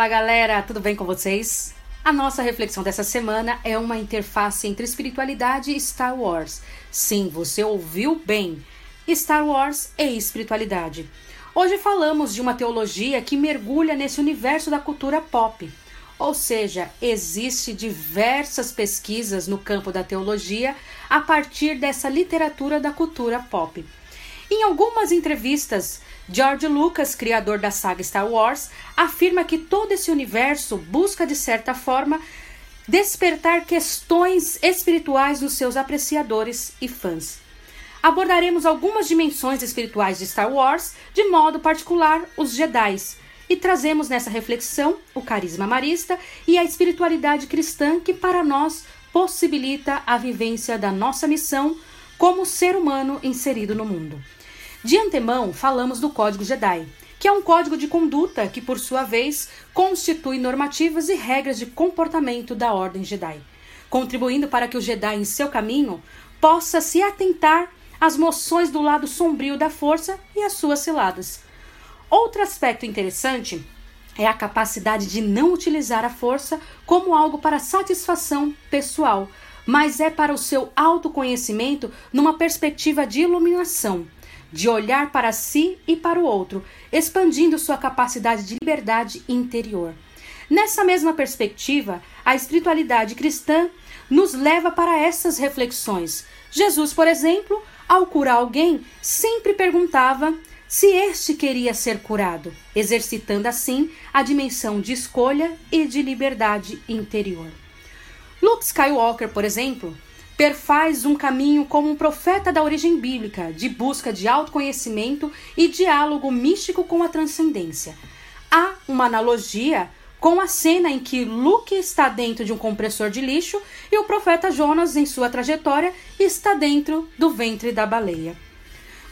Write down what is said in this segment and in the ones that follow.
Fala galera, tudo bem com vocês? A nossa reflexão dessa semana é uma interface entre espiritualidade e Star Wars. Sim, você ouviu bem. Star Wars e espiritualidade. Hoje falamos de uma teologia que mergulha nesse universo da cultura pop. Ou seja, existe diversas pesquisas no campo da teologia a partir dessa literatura da cultura pop. Em algumas entrevistas, George Lucas, criador da saga Star Wars, afirma que todo esse universo busca, de certa forma, despertar questões espirituais nos seus apreciadores e fãs. Abordaremos algumas dimensões espirituais de Star Wars, de modo particular os Jedi, e trazemos nessa reflexão o carisma marista e a espiritualidade cristã que para nós possibilita a vivência da nossa missão como ser humano inserido no mundo. De antemão, falamos do Código Jedi, que é um código de conduta que, por sua vez, constitui normativas e regras de comportamento da Ordem Jedi, contribuindo para que o Jedi em seu caminho possa se atentar às moções do lado sombrio da força e às suas ciladas. Outro aspecto interessante é a capacidade de não utilizar a força como algo para satisfação pessoal, mas é para o seu autoconhecimento numa perspectiva de iluminação de olhar para si e para o outro, expandindo sua capacidade de liberdade interior. Nessa mesma perspectiva, a espiritualidade cristã nos leva para essas reflexões. Jesus, por exemplo, ao curar alguém, sempre perguntava se este queria ser curado, exercitando assim a dimensão de escolha e de liberdade interior. Luke Skywalker, por exemplo, perfaz um caminho como um profeta da origem bíblica, de busca de autoconhecimento e diálogo místico com a transcendência. Há uma analogia com a cena em que Luke está dentro de um compressor de lixo e o profeta Jonas, em sua trajetória, está dentro do ventre da baleia.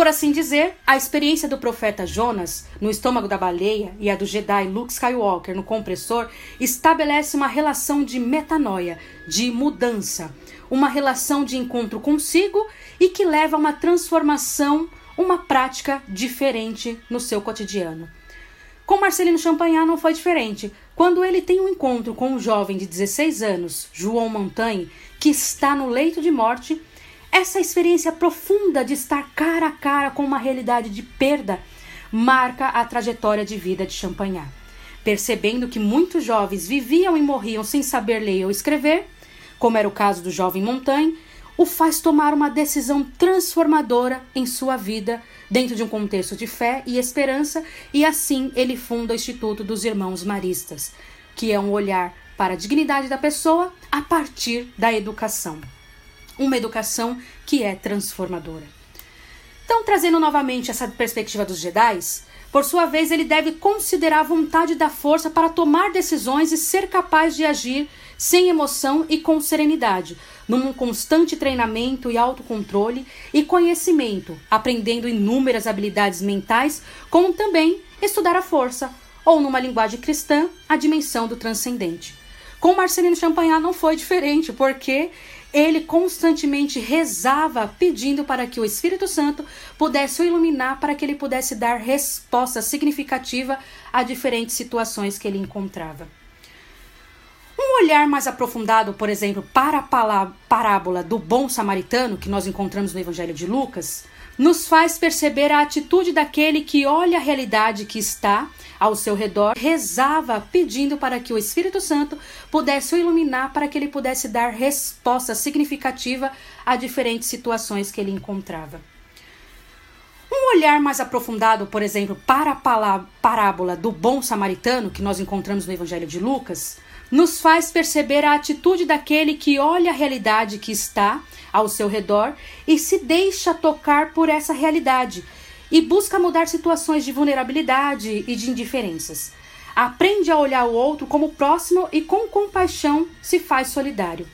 Por assim dizer, a experiência do profeta Jonas no estômago da baleia e a do Jedi Luke Skywalker no compressor estabelece uma relação de metanoia, de mudança, uma relação de encontro consigo e que leva a uma transformação, uma prática diferente no seu cotidiano. Com Marcelino Champagnat não foi diferente. Quando ele tem um encontro com um jovem de 16 anos, João Montagne, que está no leito de morte, essa experiência profunda de estar cara a cara com uma realidade de perda marca a trajetória de vida de Champagnat. Percebendo que muitos jovens viviam e morriam sem saber ler ou escrever, como era o caso do jovem Montaigne, o faz tomar uma decisão transformadora em sua vida dentro de um contexto de fé e esperança, e assim ele funda o Instituto dos Irmãos Maristas, que é um olhar para a dignidade da pessoa a partir da educação. Uma educação que é transformadora. Então, trazendo novamente essa perspectiva dos Jedi, por sua vez, ele deve considerar a vontade da força para tomar decisões e ser capaz de agir sem emoção e com serenidade, num constante treinamento e autocontrole e conhecimento, aprendendo inúmeras habilidades mentais, como também estudar a força, ou numa linguagem cristã, a dimensão do transcendente. Com Marcelino Champagnat não foi diferente, porque ele constantemente rezava pedindo para que o Espírito Santo pudesse o iluminar para que ele pudesse dar resposta significativa a diferentes situações que ele encontrava. Um olhar mais aprofundado, por exemplo, para a parábola do bom samaritano que nós encontramos no Evangelho de Lucas, nos faz perceber a atitude daquele que olha a realidade que está ao seu redor, rezava pedindo para que o Espírito Santo pudesse o iluminar para que ele pudesse dar resposta significativa a diferentes situações que ele encontrava. Um olhar mais aprofundado, por exemplo, para a parábola do bom samaritano que nós encontramos no Evangelho de Lucas, nos faz perceber a atitude daquele que olha a realidade que está ao seu redor e se deixa tocar por essa realidade e busca mudar situações de vulnerabilidade e de indiferenças. Aprende a olhar o outro como próximo e com compaixão se faz solidário.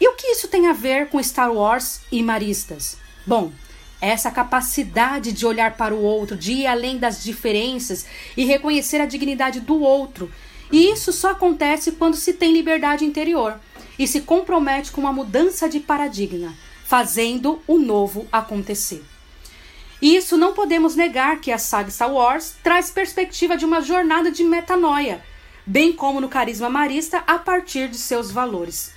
E o que isso tem a ver com Star Wars e Maristas? Bom, essa capacidade de olhar para o outro, de ir além das diferenças e reconhecer a dignidade do outro. E isso só acontece quando se tem liberdade interior e se compromete com uma mudança de paradigma, fazendo o novo acontecer. E isso não podemos negar que a saga Star Wars traz perspectiva de uma jornada de metanoia, bem como no carisma marista a partir de seus valores.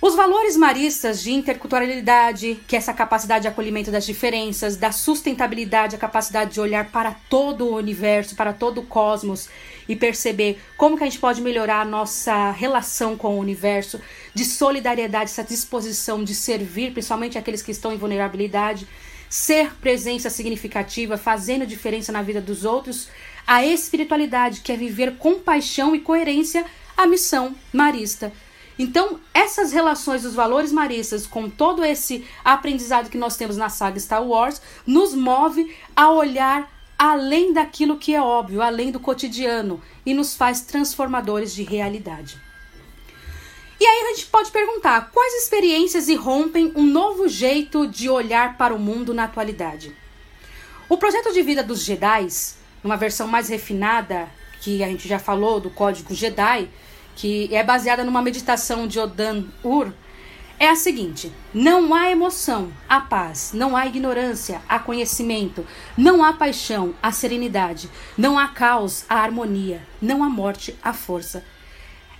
Os valores maristas de interculturalidade, que é essa capacidade de acolhimento das diferenças, da sustentabilidade, a capacidade de olhar para todo o universo, para todo o cosmos e perceber como que a gente pode melhorar a nossa relação com o universo, de solidariedade, essa disposição de servir, principalmente aqueles que estão em vulnerabilidade, ser presença significativa, fazendo diferença na vida dos outros, a espiritualidade, que é viver com paixão e coerência a missão marista então, essas relações dos valores maristas com todo esse aprendizado que nós temos na saga Star Wars nos move a olhar além daquilo que é óbvio, além do cotidiano e nos faz transformadores de realidade. E aí a gente pode perguntar: quais experiências irrompem um novo jeito de olhar para o mundo na atualidade? O projeto de vida dos Jedi, numa versão mais refinada, que a gente já falou do código Jedi, que é baseada numa meditação de Odan Ur, é a seguinte: não há emoção, há paz, não há ignorância, há conhecimento, não há paixão, há serenidade, não há caos, há harmonia, não há morte, há força.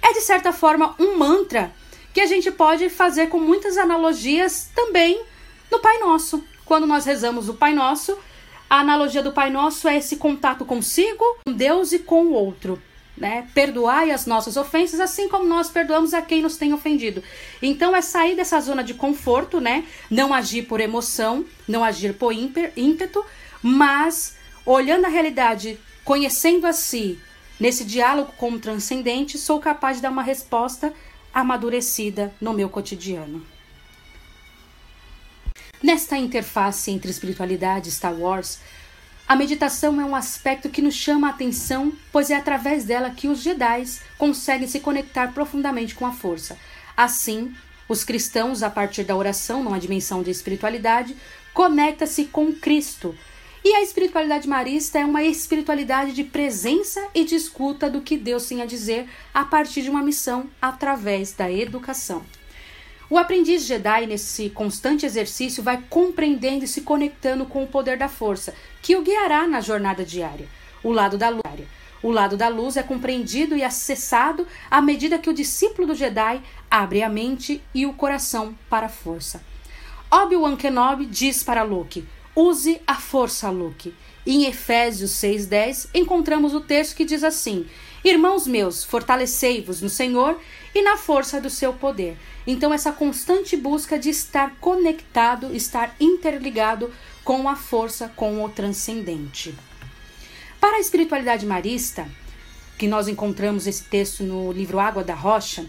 É de certa forma um mantra que a gente pode fazer com muitas analogias também no Pai Nosso. Quando nós rezamos o Pai Nosso, a analogia do Pai Nosso é esse contato consigo, com Deus e com o outro né? Perdoai as nossas ofensas, assim como nós perdoamos a quem nos tem ofendido. Então é sair dessa zona de conforto, né? Não agir por emoção, não agir por ímpeto, mas olhando a realidade, conhecendo a si, nesse diálogo com o transcendente, sou capaz de dar uma resposta amadurecida no meu cotidiano. Nesta interface entre espiritualidade e Star Wars, a meditação é um aspecto que nos chama a atenção, pois é através dela que os Jedi conseguem se conectar profundamente com a força. Assim, os cristãos, a partir da oração, numa dimensão de espiritualidade, conecta-se com Cristo. E a espiritualidade marista é uma espiritualidade de presença e de escuta do que Deus tem a dizer a partir de uma missão através da educação. O aprendiz Jedi, nesse constante exercício, vai compreendendo e se conectando com o poder da força, que o guiará na jornada diária. O lado da luz. O lado da luz é compreendido e acessado à medida que o discípulo do Jedi abre a mente e o coração para a força. Obi-Wan Kenobi diz para Luke: Use a força, Luke. em Efésios 6,10 encontramos o texto que diz assim: Irmãos meus, fortalecei-vos no Senhor e na força do seu poder. Então, essa constante busca de estar conectado, estar interligado com a força, com o transcendente. Para a espiritualidade marista, que nós encontramos esse texto no livro Água da Rocha,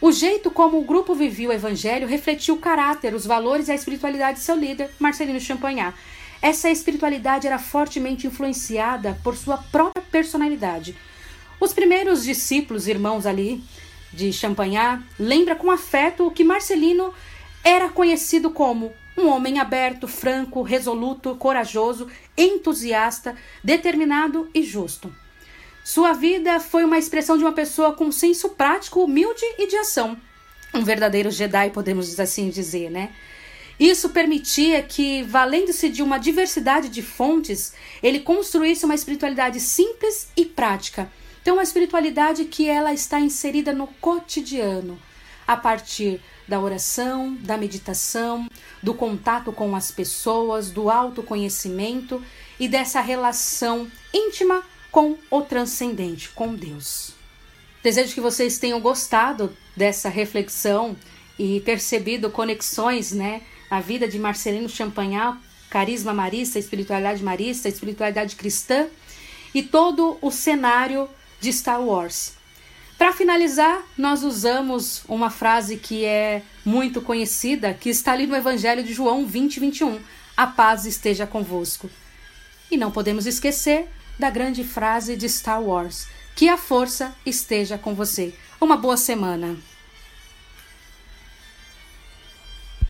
o jeito como o grupo vivia o evangelho refletiu o caráter, os valores e a espiritualidade de seu líder, Marcelino Champagnat. Essa espiritualidade era fortemente influenciada por sua própria personalidade. Os primeiros discípulos, irmãos ali, de Champagnat lembra com afeto o que Marcelino era conhecido como um homem aberto, franco, resoluto, corajoso, entusiasta, determinado e justo. Sua vida foi uma expressão de uma pessoa com senso prático, humilde e de ação. Um verdadeiro Jedi, podemos assim dizer, né? Isso permitia que, valendo-se de uma diversidade de fontes, ele construísse uma espiritualidade simples e prática então, a espiritualidade que ela está inserida no cotidiano, a partir da oração, da meditação, do contato com as pessoas, do autoconhecimento e dessa relação íntima com o transcendente, com Deus. Desejo que vocês tenham gostado dessa reflexão e percebido conexões, né, na vida de Marcelino Champagnat, carisma marista, espiritualidade marista, espiritualidade cristã e todo o cenário de Star Wars. Para finalizar, nós usamos uma frase que é muito conhecida, que está ali no Evangelho de João 20, 21. A paz esteja convosco. E não podemos esquecer da grande frase de Star Wars: que a força esteja com você. Uma boa semana.